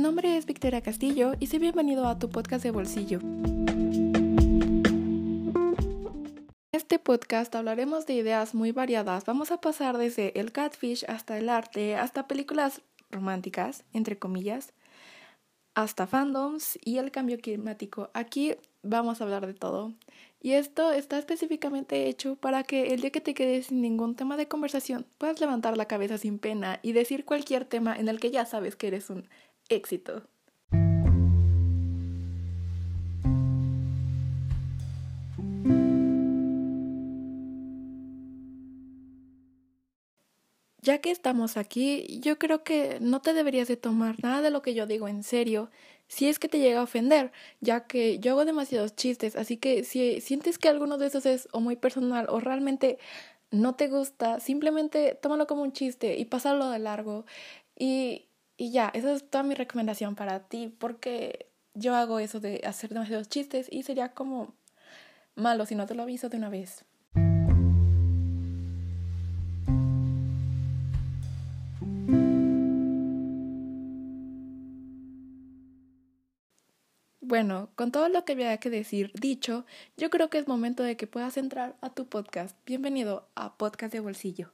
nombre es Victoria Castillo y soy bienvenido a tu podcast de bolsillo. En este podcast hablaremos de ideas muy variadas. Vamos a pasar desde el catfish hasta el arte, hasta películas románticas, entre comillas, hasta fandoms y el cambio climático. Aquí vamos a hablar de todo. Y esto está específicamente hecho para que el día que te quedes sin ningún tema de conversación puedas levantar la cabeza sin pena y decir cualquier tema en el que ya sabes que eres un éxito. Ya que estamos aquí, yo creo que no te deberías de tomar nada de lo que yo digo en serio si es que te llega a ofender, ya que yo hago demasiados chistes, así que si sientes que alguno de esos es o muy personal o realmente no te gusta, simplemente tómalo como un chiste y pásalo de largo y, y ya, esa es toda mi recomendación para ti, porque yo hago eso de hacer demasiados chistes y sería como malo si no te lo aviso de una vez. Bueno, con todo lo que había que decir dicho, yo creo que es momento de que puedas entrar a tu podcast. Bienvenido a Podcast de Bolsillo.